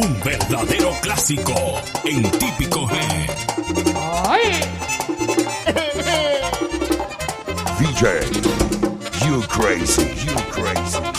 Un verdadero clásico en típico G. ¡Ay! DJ, you crazy, you crazy.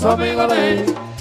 Sobe lá bem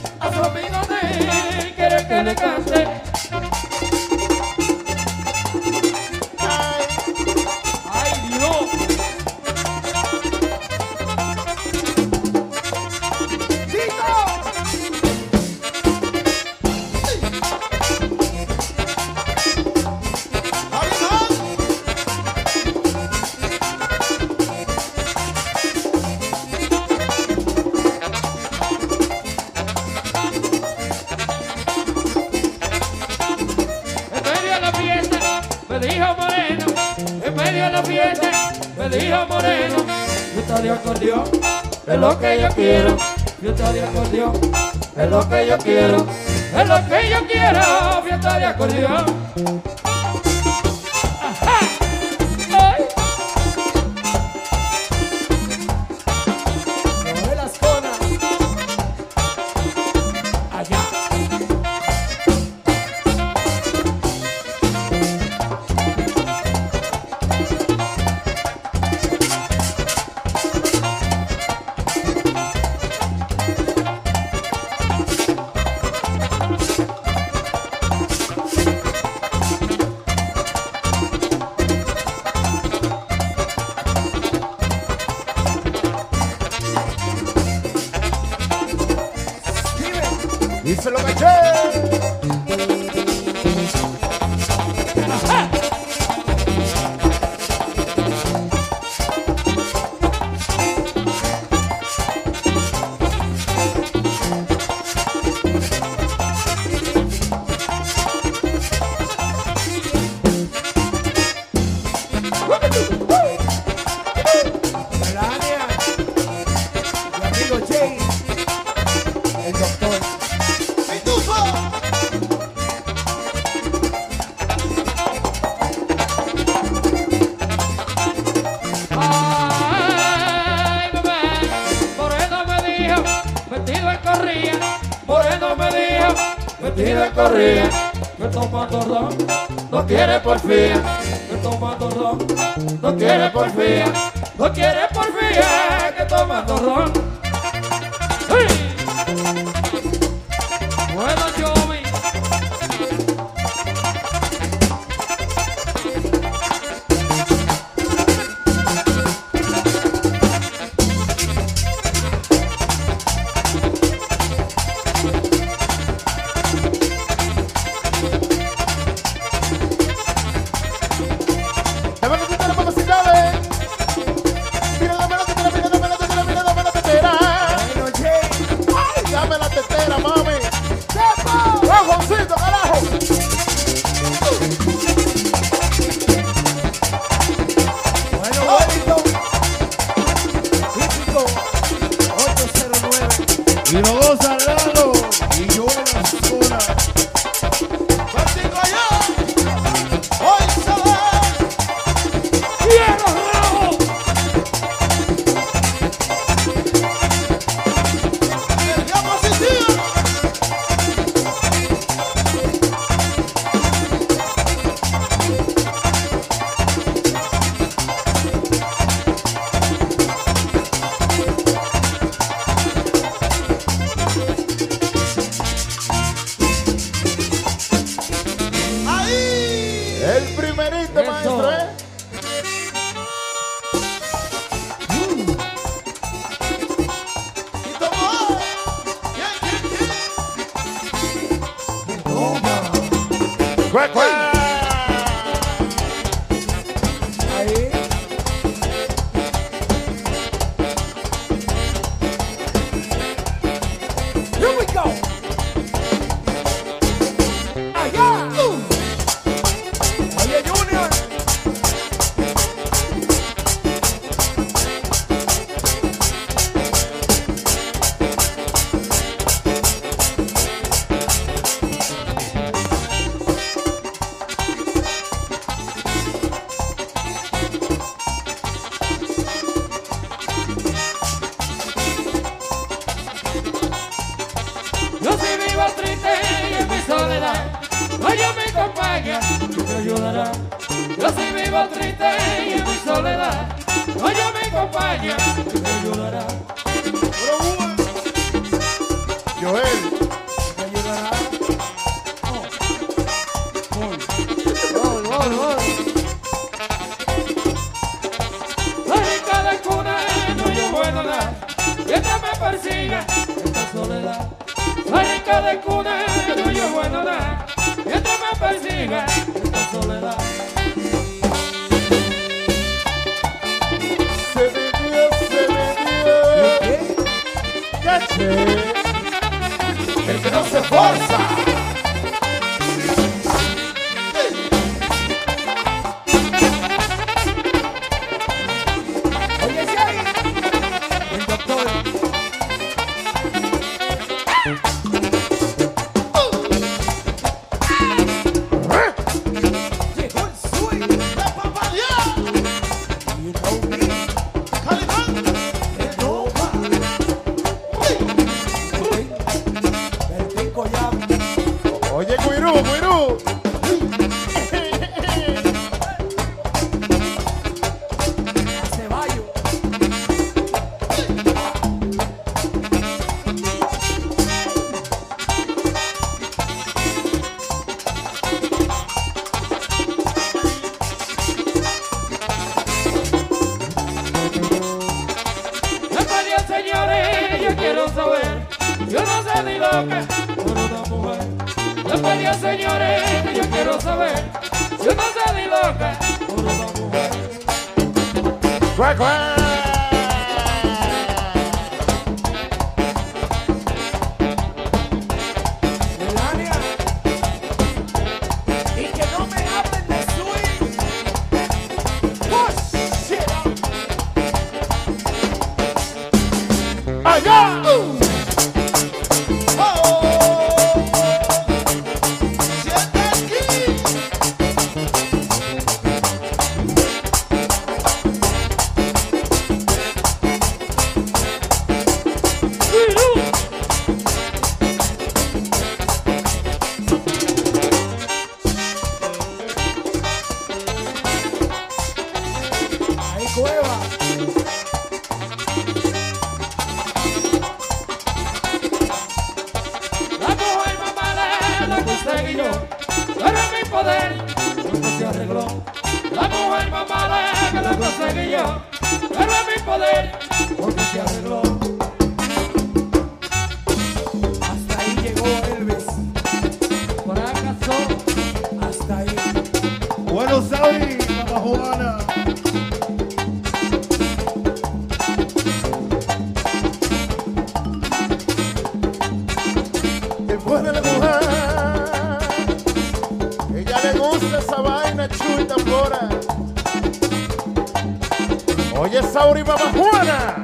Calle Sauri y Mamá Juana.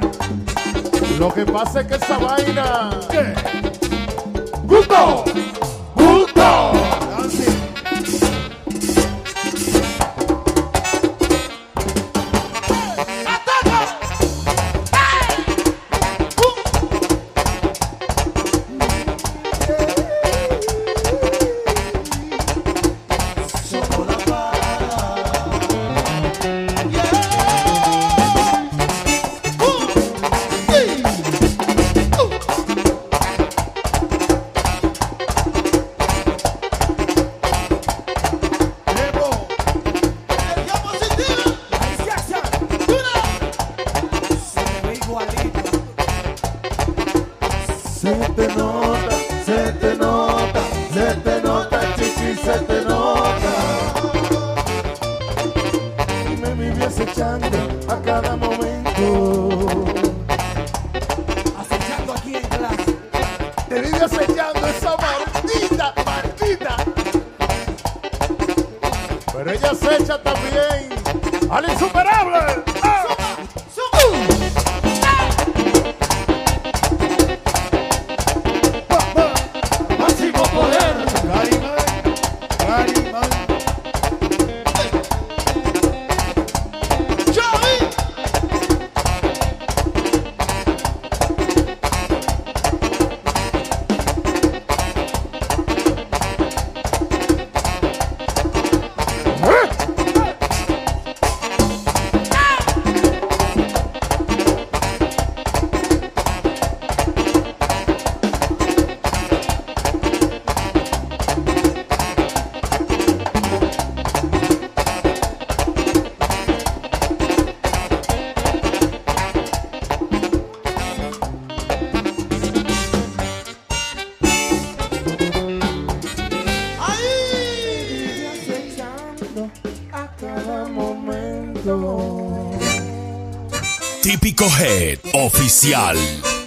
Lo que pasa es que esa vaina. ¿Qué? ¡Gusto! Oficial.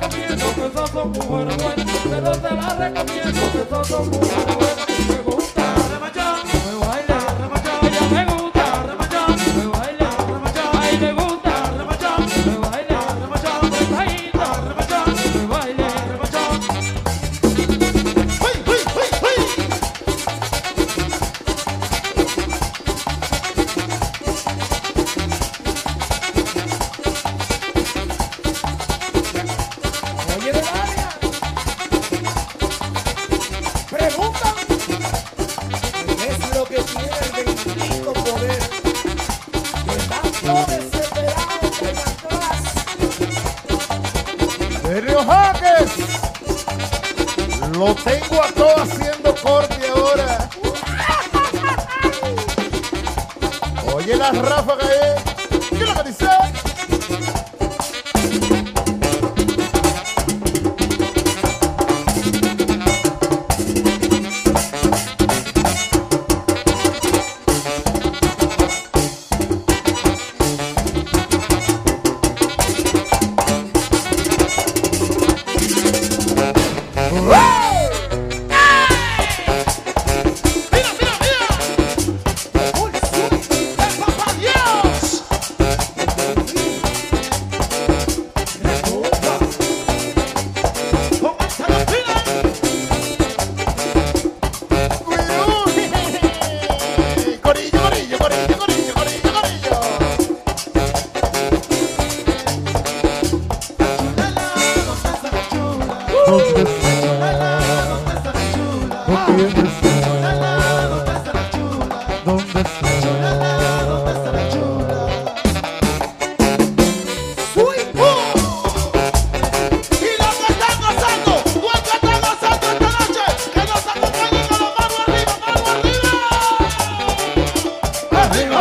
recomiendo que sos un buen pero te la recomiendo que sos un buen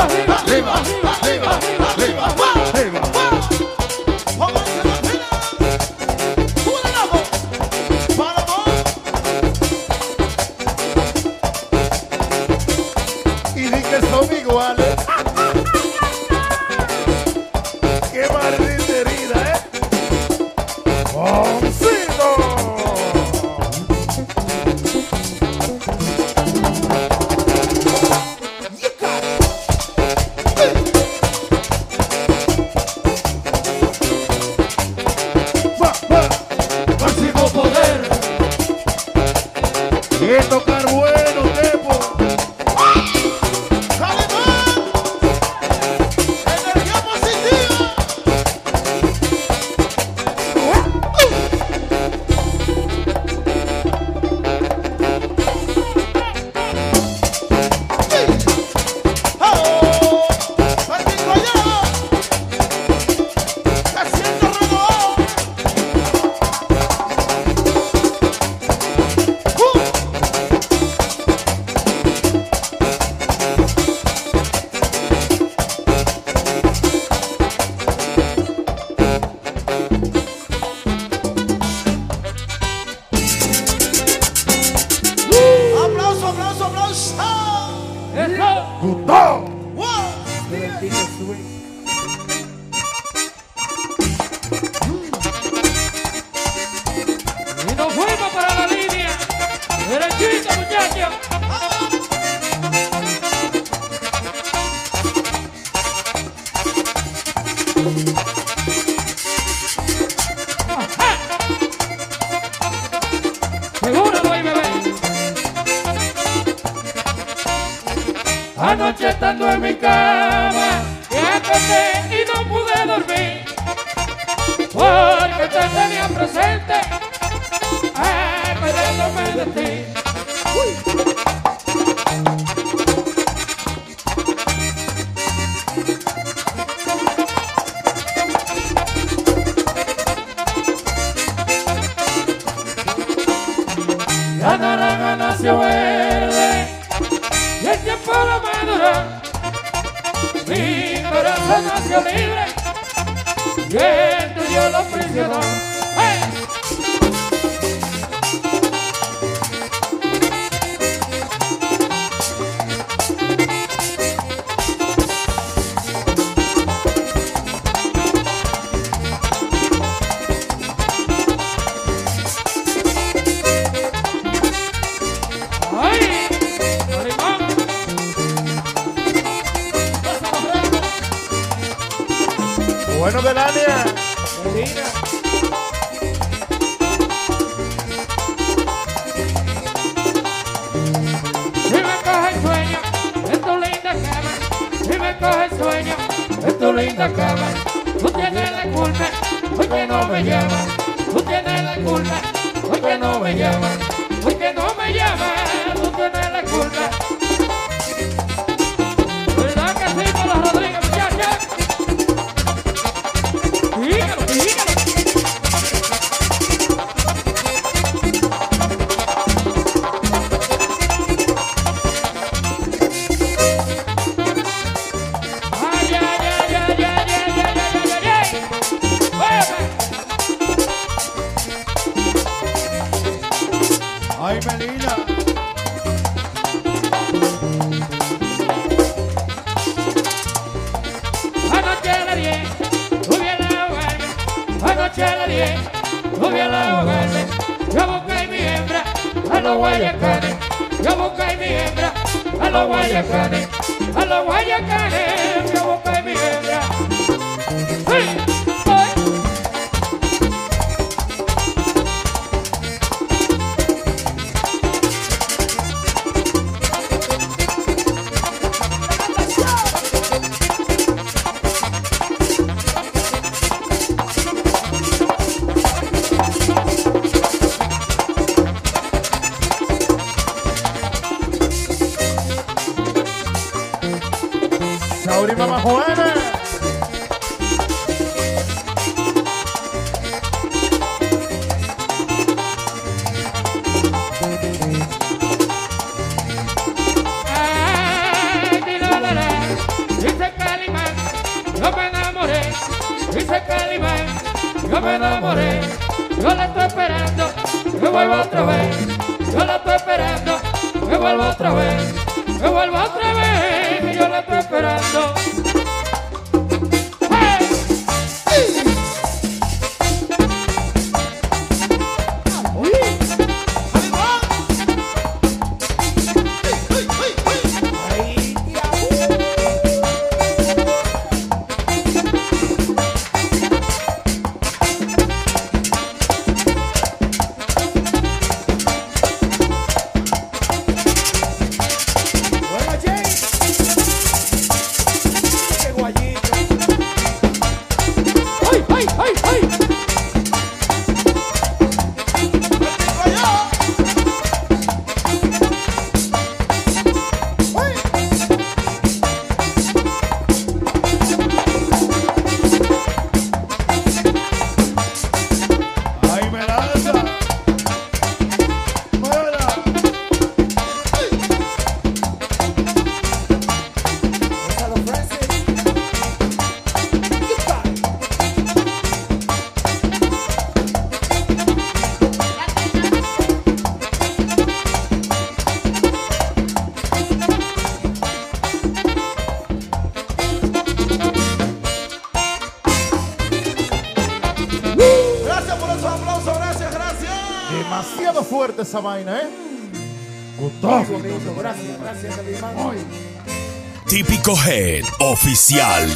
liver, liver, liver. aplauso, gracias, gracias. Demasiado fuerte esa vaina, ¿eh? Gustavo. Bonito, gracias, gracias, mi hermano. Típico Head Oficial.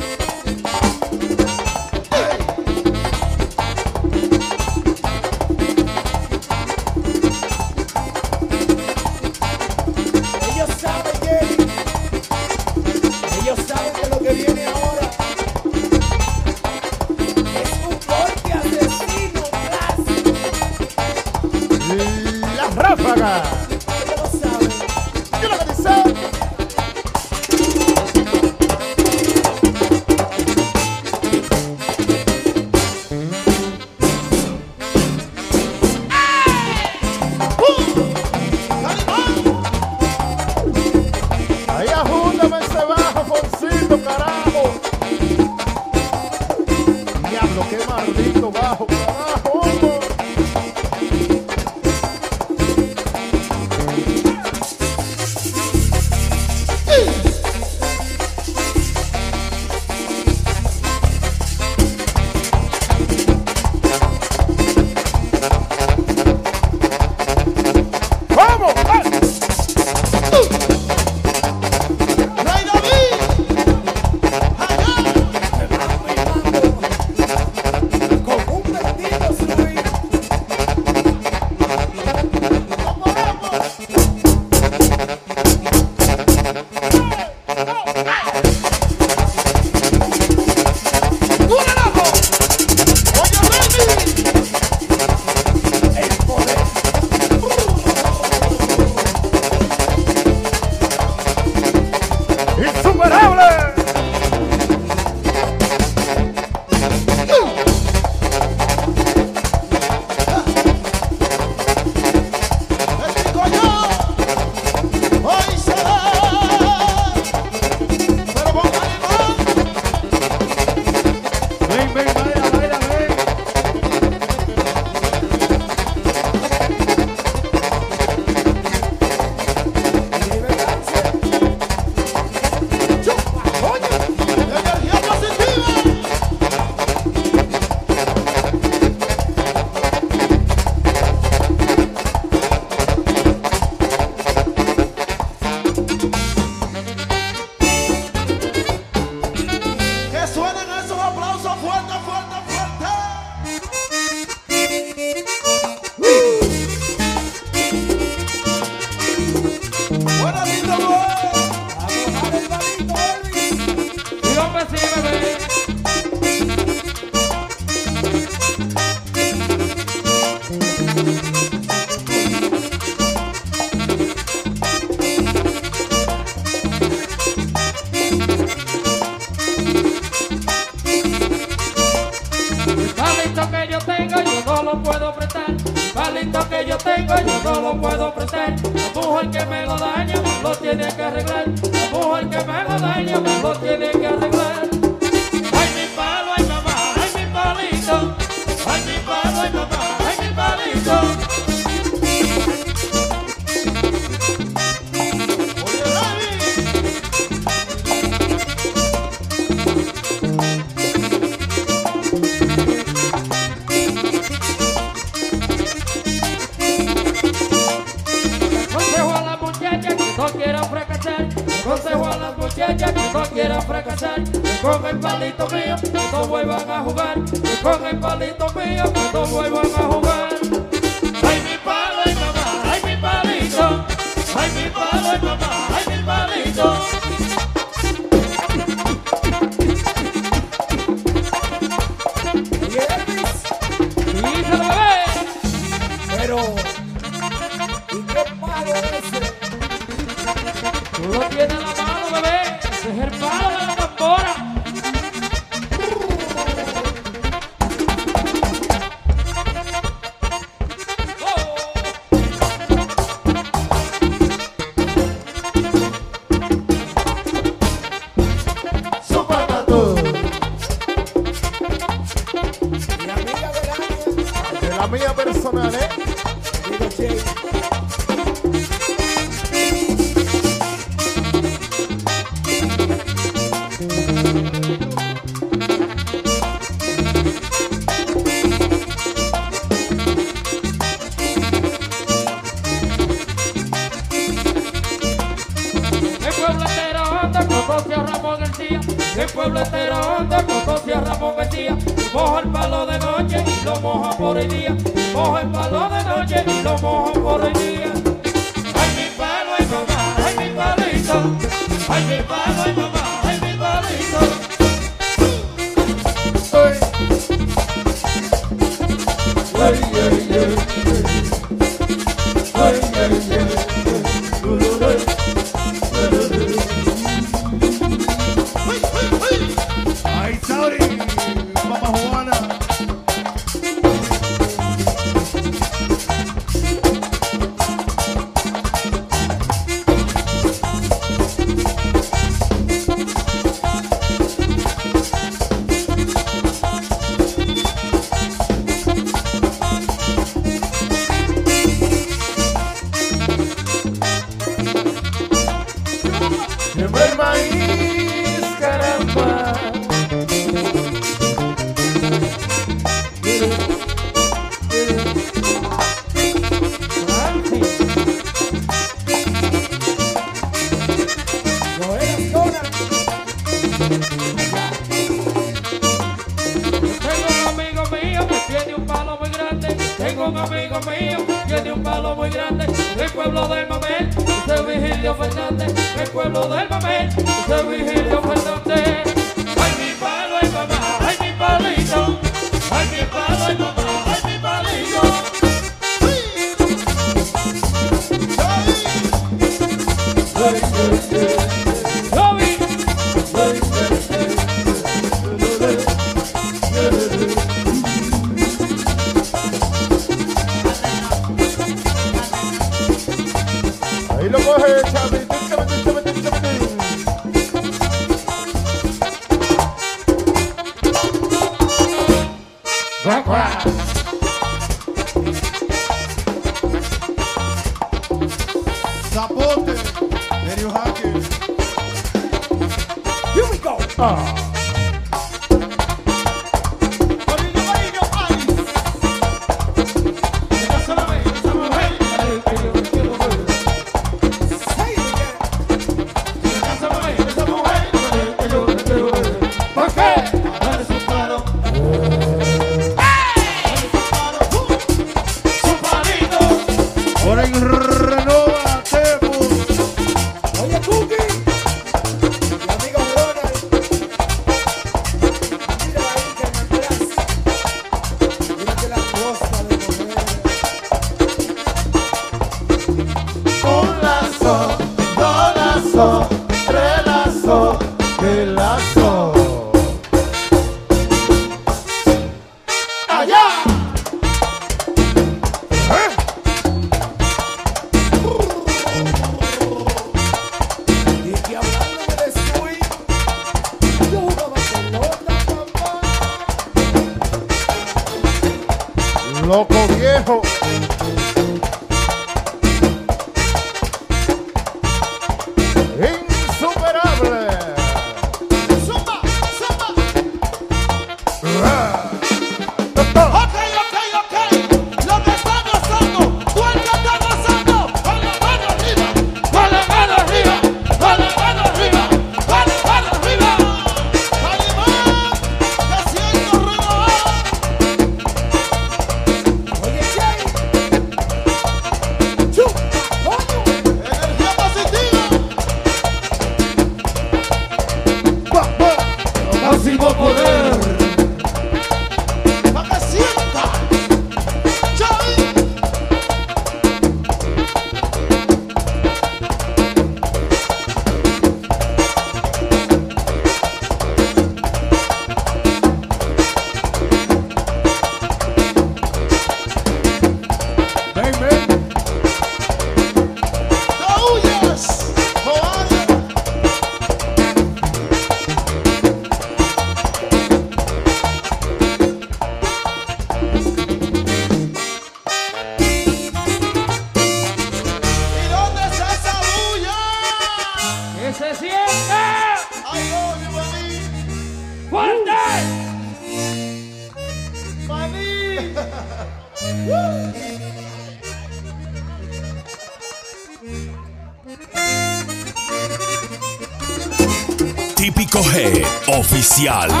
especial.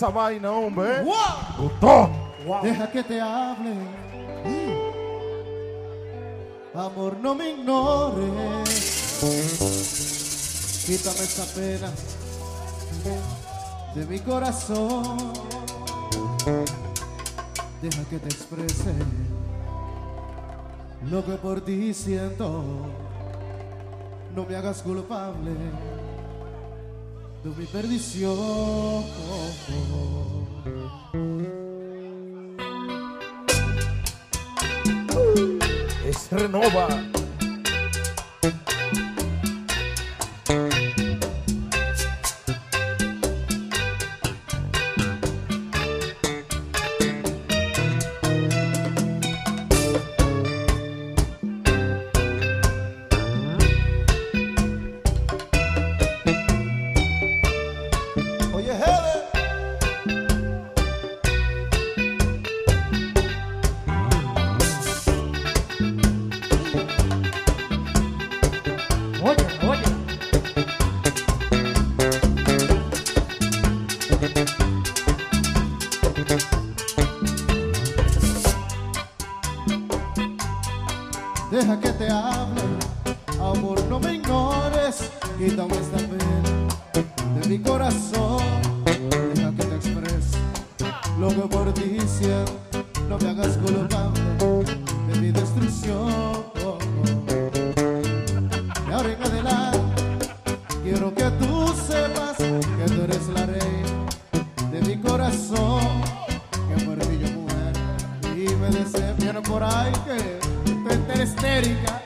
esa vaina, hombre. Wow. Gustó. Wow. Deja que te hable. Mm. Amor, no me ignores. Quítame esa pena de mi corazón. Deja que te exprese lo que por ti siento. No me hagas culpable de mi perdición. Es renova. lo que por ti siento, no me hagas culpable de mi destrucción. Y ahora en adelante, quiero que tú sepas que tú eres la reina de mi corazón, que por ti yo muero y me decepciono por ahí que tú eres estérica.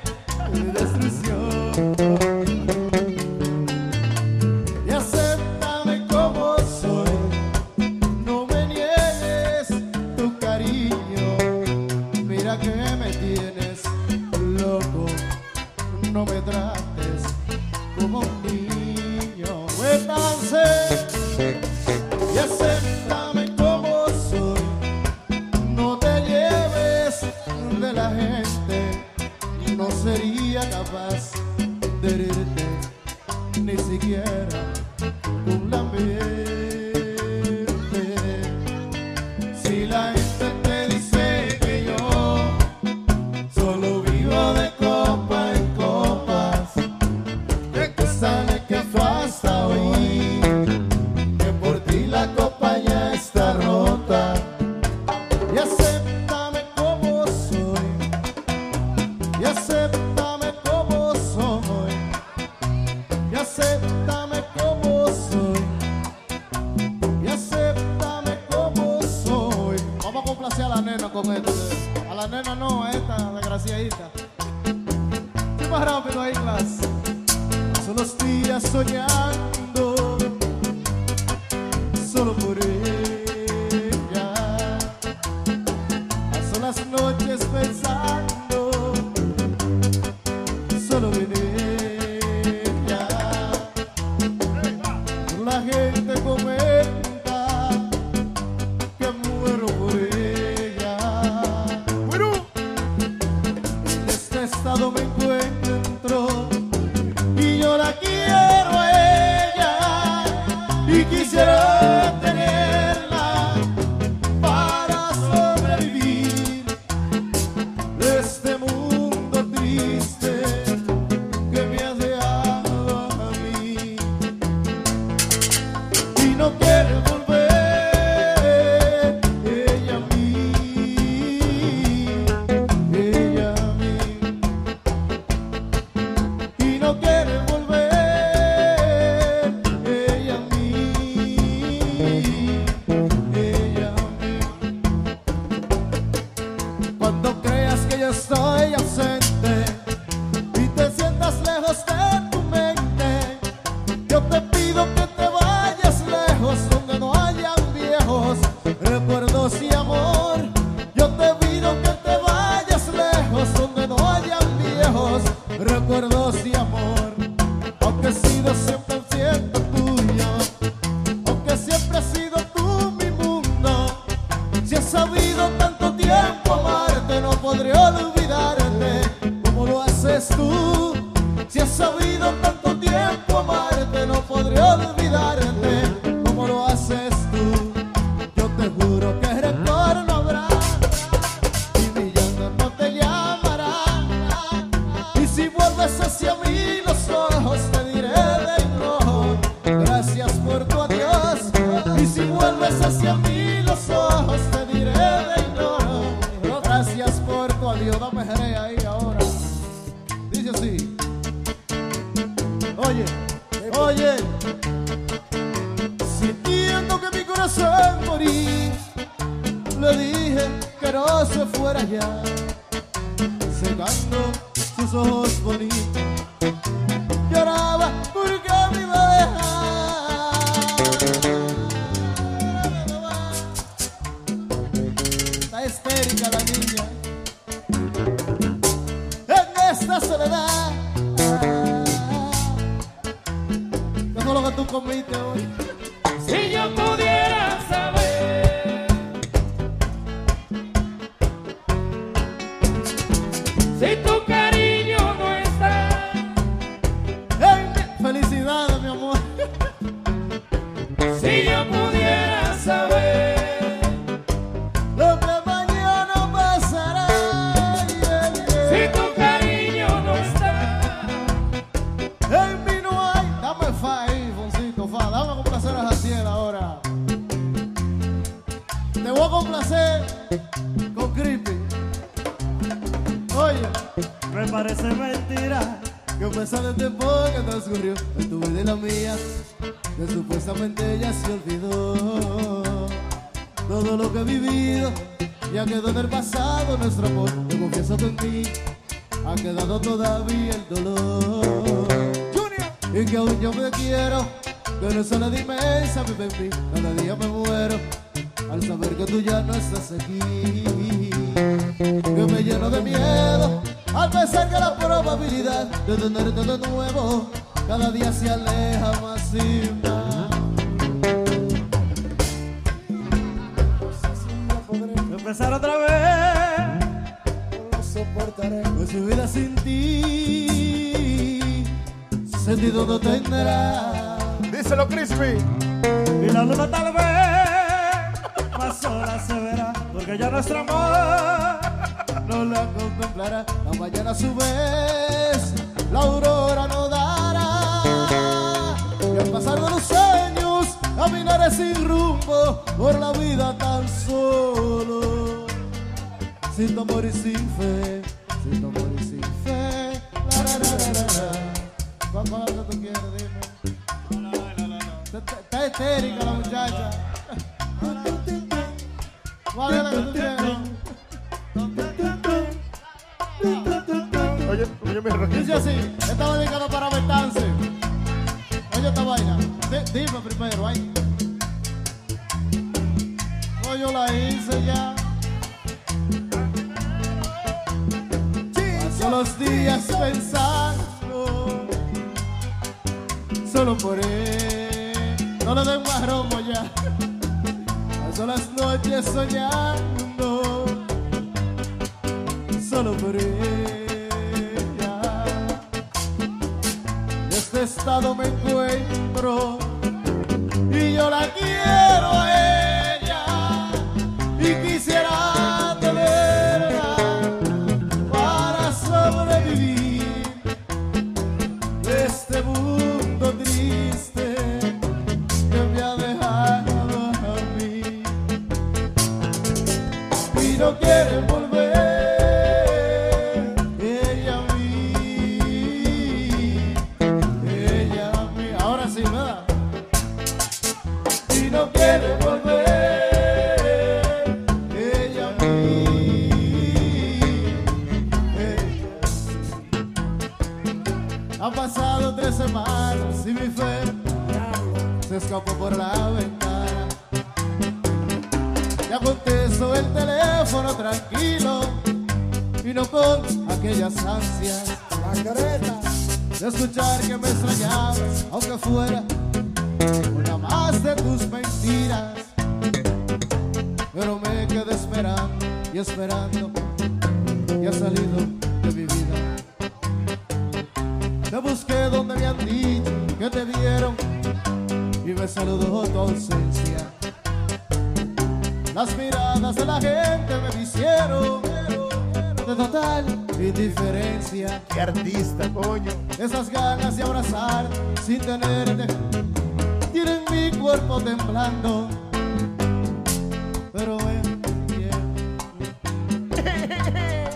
going. oye, oye mi. Dice así, estaba dedicado para Betance. Oye esta vaina. dime primero, ahí. No, yo la hice ya. Paso los días pensando. Solo por él. No le den más romo ya. Paso las noches soñando. Solo por él. estado me encuentro y yo la quiero a ella.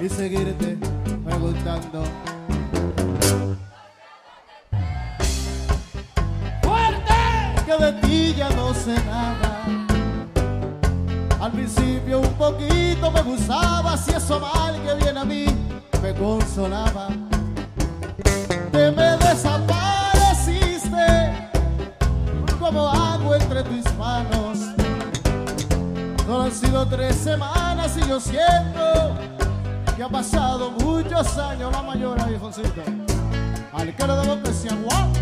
y seguirte preguntando. ¡Fuerte! Que de ti ya no sé nada. Al principio un poquito me gustaba, si eso mal que viene a mí me consolaba. Te me desapareciste como hago entre tus manos. Solo han sido tres semanas y yo siento que ha pasado muchos años, la mayor viejoncito. Al que le debo que se aguante,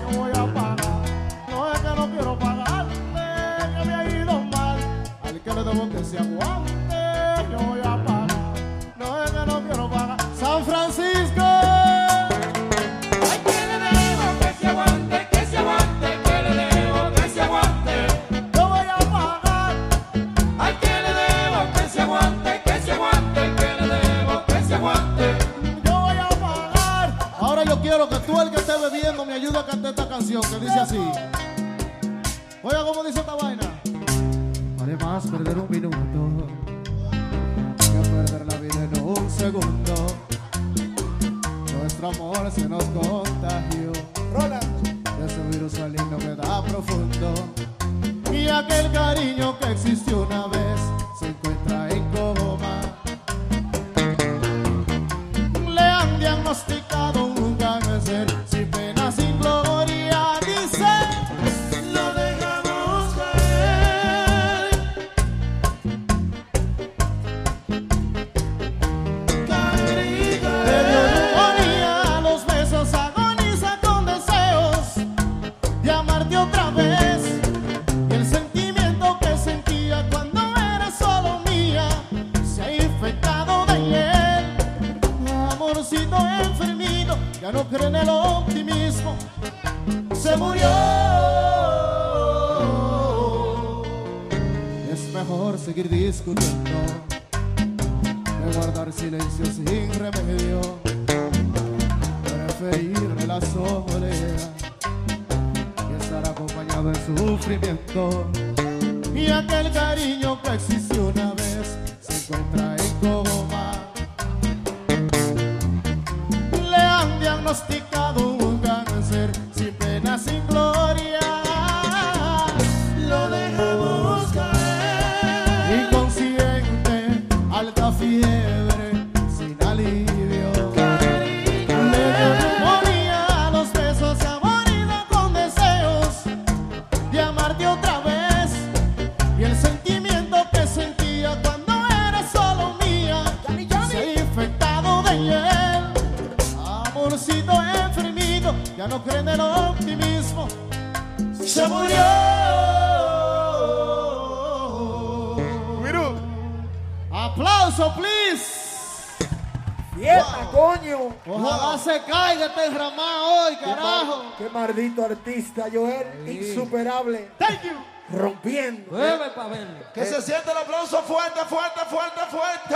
yo voy a pagar. No es que no quiero pagarte, que me ha ido mal. Al que le debo que se aguante, yo voy a pagar. No es que no quiero pagar. San Francisco. Aida canta esta canción que dice así. Oiga cómo dice esta vaina. Vale más perder un minuto que perder la vida en un segundo. Nuestro amor se nos contagió. Roland. Ese virus saliendo que da profundo. Y aquel cariño que existió una vez mejor seguir discutiendo que guardar silencio sin remedio. Preferir la soledad y estar acompañado en sufrimiento. Y aquel cariño que existió una vez se encuentra en coma. Insuperable. Thank you. Rompiendo. Mueve pa' verlo. Que se siente el aplauso fuerte, fuerte, fuerte, fuerte.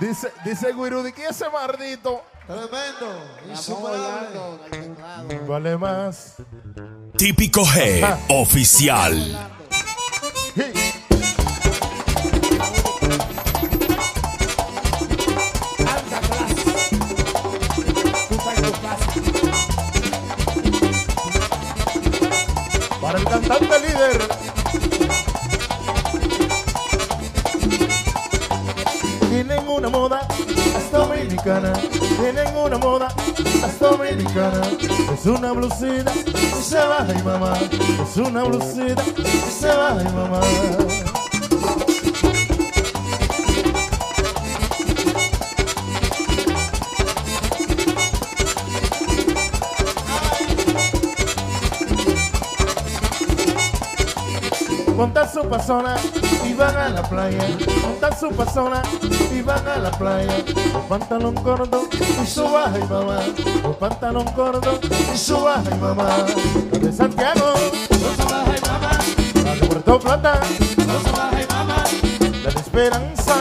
Dice, dice Guirudi que ese mardito Tremendo, insuperable. vale más. Típico G oficial. Líder. Tienen una moda dominicana. Tienen una moda dominicana. Es una blusita y se baja y mamá. Es una blusita y se baja y mamá. Montan su persona y van a la playa. Montan su persona y van a la playa. Con pantalón corto y su baja y mamá. Con pantalón corto y su baja y mamá. La de Santiago, la de Puerto Plata, la de Esperanza,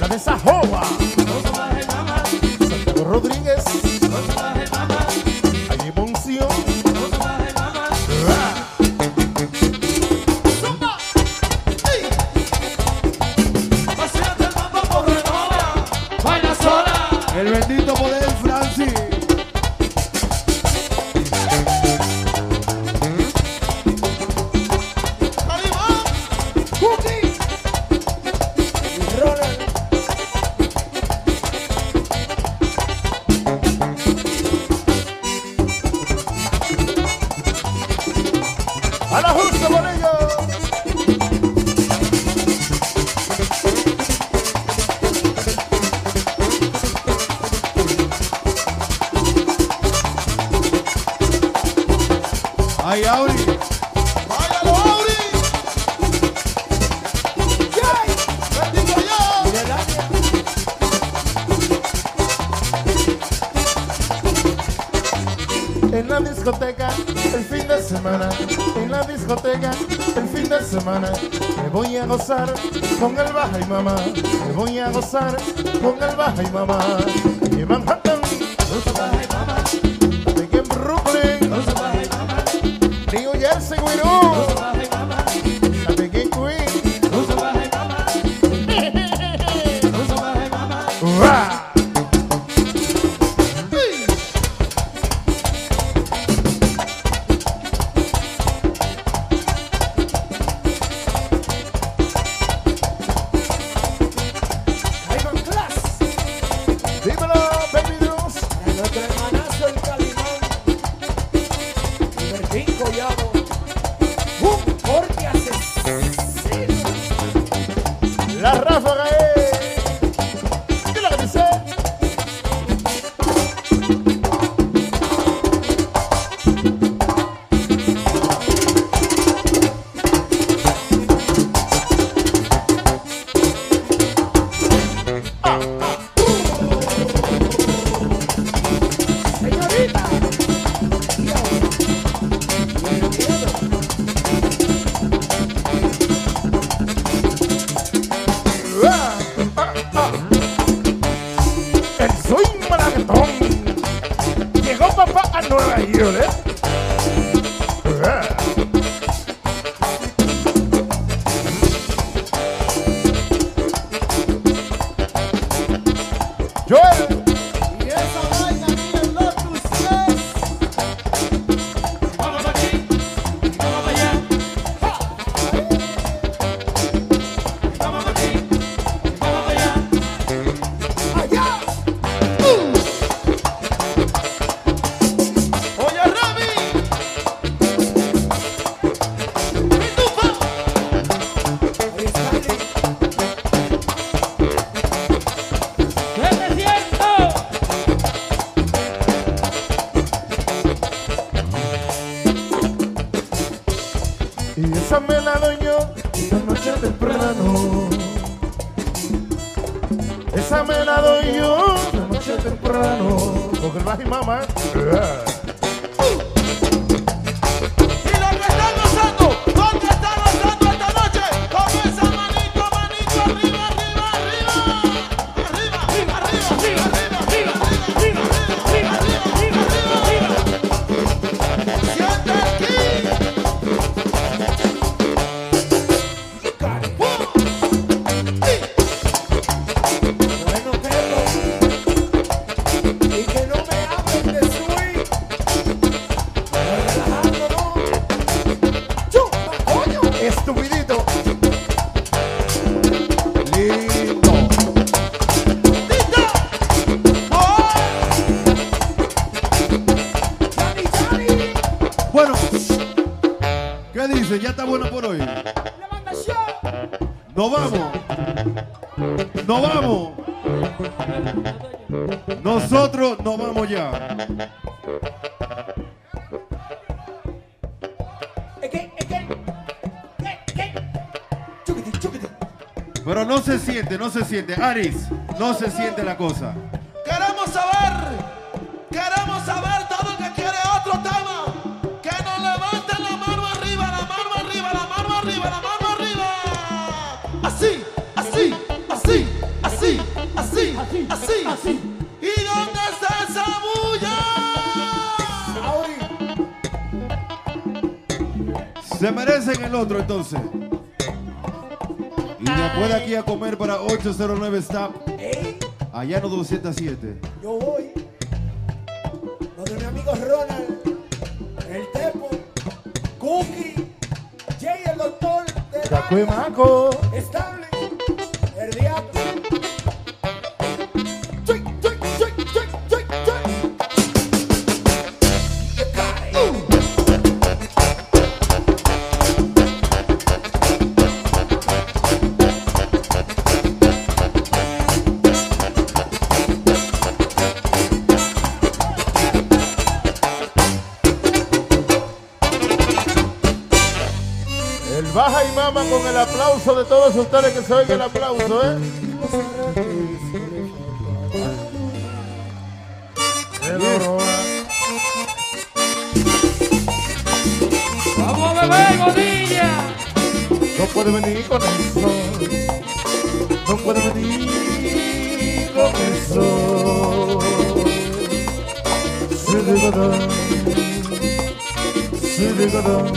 la de Sajoa, ¡Dímelo! nos vamos. Nosotros nos vamos ya. Pero no se siente, no se siente. Aris, no se siente la cosa. otro entonces. Y después de aquí a comer para 809 Stop. Allá no 207. Yo voy. Donde mi amigo Ronald, el Tepo, Cookie, Jay el doctor de Maco. ustedes que se oiga el aplauso, ¿eh? Vamos a beber, godilla. No puede venir con eso. No puede venir con el sol. Sirigadam, sirigadam,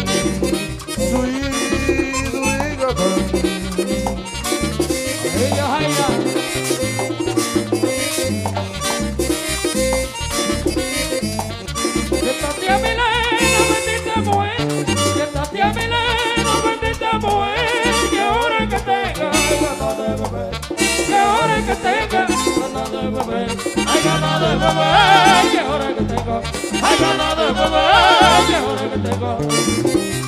sirigadam. bebé, ay ganado el bebé, que ahora que tengo, ay ganado bebé, que ahora que tengo.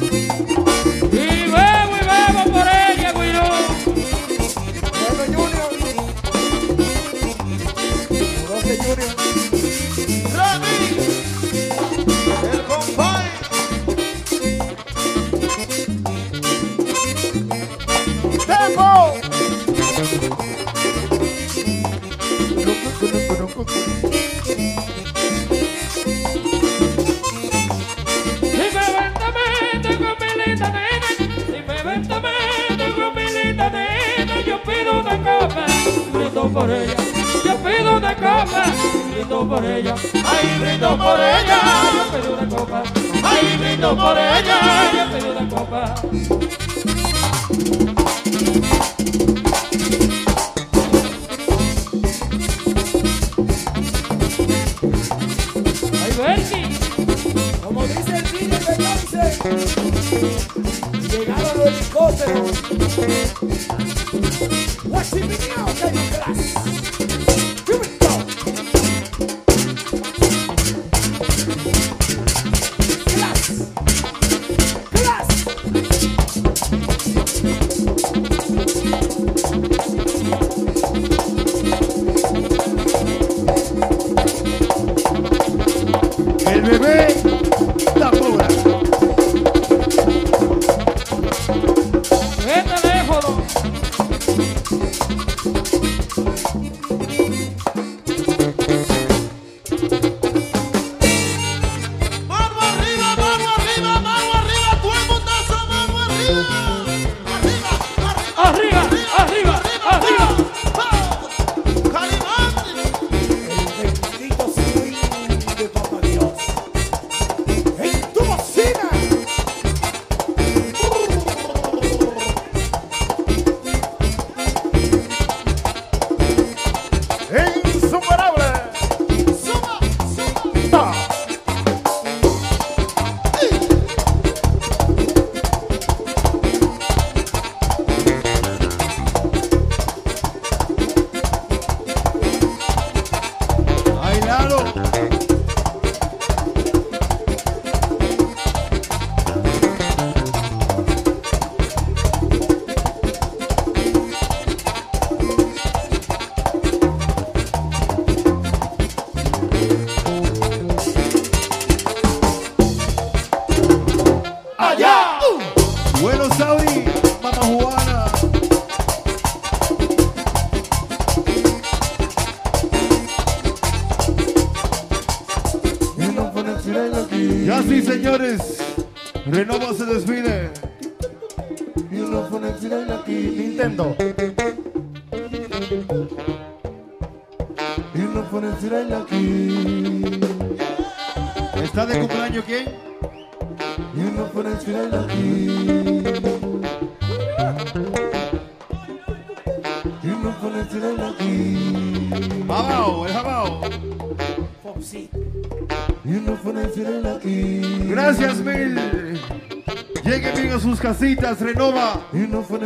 las renova. Y no Se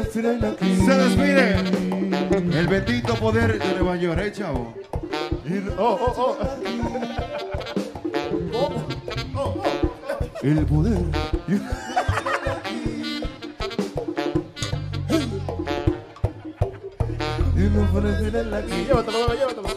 despide. El bendito poder de Nueva York, ¿eh, chavo? Oh, oh, oh. El poder. Y no llévatelo, llévatelo.